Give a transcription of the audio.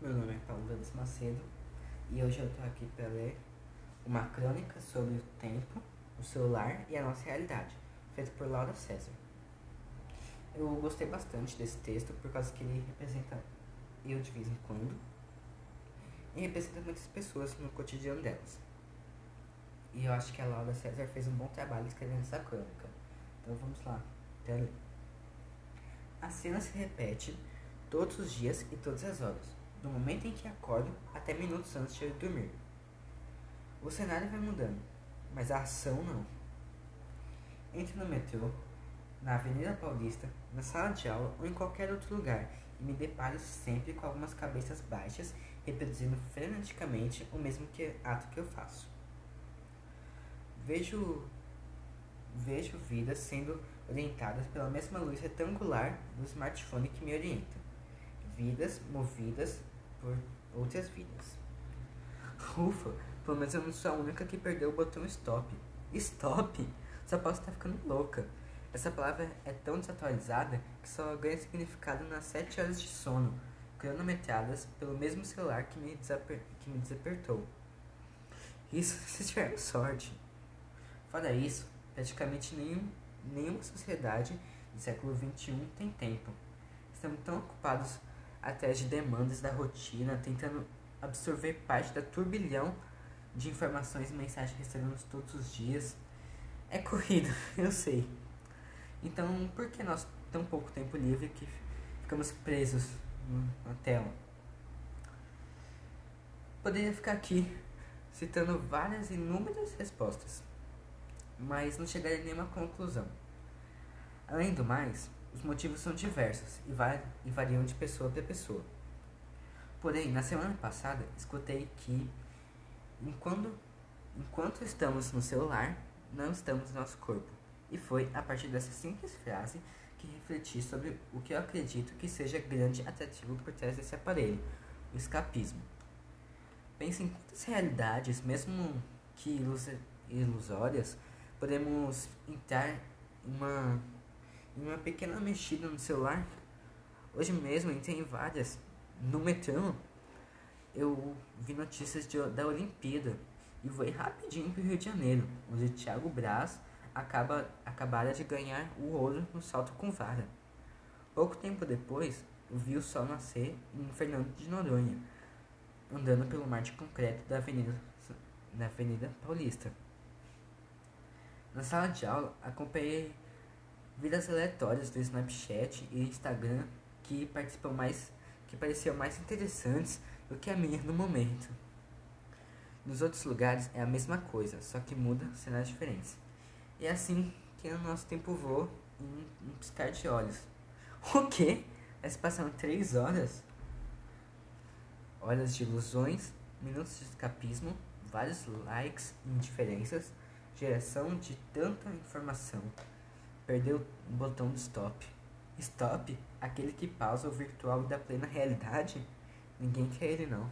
Meu nome é Paulo Dantas Macedo e hoje eu tô aqui para ler uma crônica sobre o tempo, o celular e a nossa realidade, feita por Laura César. Eu gostei bastante desse texto por causa que ele representa eu de vez em quando e representa muitas pessoas no cotidiano delas. E eu acho que a Laura César fez um bom trabalho escrevendo essa crônica. Então vamos lá, até ler. A cena se repete todos os dias e todas as horas, do momento em que acordo até minutos antes de dormir. O cenário vai mudando, mas a ação não. Entro no metrô, na Avenida Paulista, na sala de aula ou em qualquer outro lugar e me deparo sempre com algumas cabeças baixas reproduzindo freneticamente o mesmo que, ato que eu faço. Vejo, vejo vidas sendo orientadas pela mesma luz retangular do smartphone que me orienta. Vidas movidas por outras vidas. Ufa, pelo menos eu não sou a única que perdeu o botão stop. Stop? Essa posso estar ficando louca. Essa palavra é tão desatualizada que só ganha significado nas 7 horas de sono, cronometradas pelo mesmo celular que me, desaper que me desapertou. Isso se tiver sorte. Fora isso, praticamente nenhum nenhuma sociedade do século XXI tem tempo. Estamos tão ocupados atrás de demandas da rotina, tentando absorver parte da turbilhão de informações e mensagens que recebemos todos os dias. É corrido, eu sei. Então, por que nós tão pouco tempo livre que ficamos presos na tela? Poderia ficar aqui citando várias inúmeras respostas mas não chegaria a nenhuma conclusão. Além do mais, os motivos são diversos e, variam de pessoa para pessoa. Porém, na semana passada, escutei que enquanto, enquanto estamos no celular, não estamos no nosso corpo. E foi a partir dessa simples frase que refleti sobre o que eu acredito que seja grande atrativo por trás desse aparelho, o escapismo. Pense em quantas realidades, mesmo que ilusórias, podemos entrar em uma, uma pequena mexida no celular. Hoje mesmo entrei em várias. No metrô, eu vi notícias de, da Olimpíada e fui rapidinho para o Rio de Janeiro, onde Thiago Braz acaba, acabara de ganhar o ouro no salto com vara. Pouco tempo depois, vi o sol nascer em Fernando de Noronha, andando pelo mar de concreto da Avenida, da Avenida Paulista. Na sala de aula, acompanhei vidas aleatórias do Snapchat e Instagram que participam mais que pareciam mais interessantes do que a minha no momento. Nos outros lugares é a mesma coisa, só que muda cenários diferentes. E é assim que o nosso tempo voa em um piscar de olhos. O quê? Mas passam três horas? Horas de ilusões, minutos de escapismo, vários likes indiferenças geração de tanta informação. Perdeu o botão do stop. Stop? Aquele que pausa o virtual da plena realidade? Ninguém quer ele não.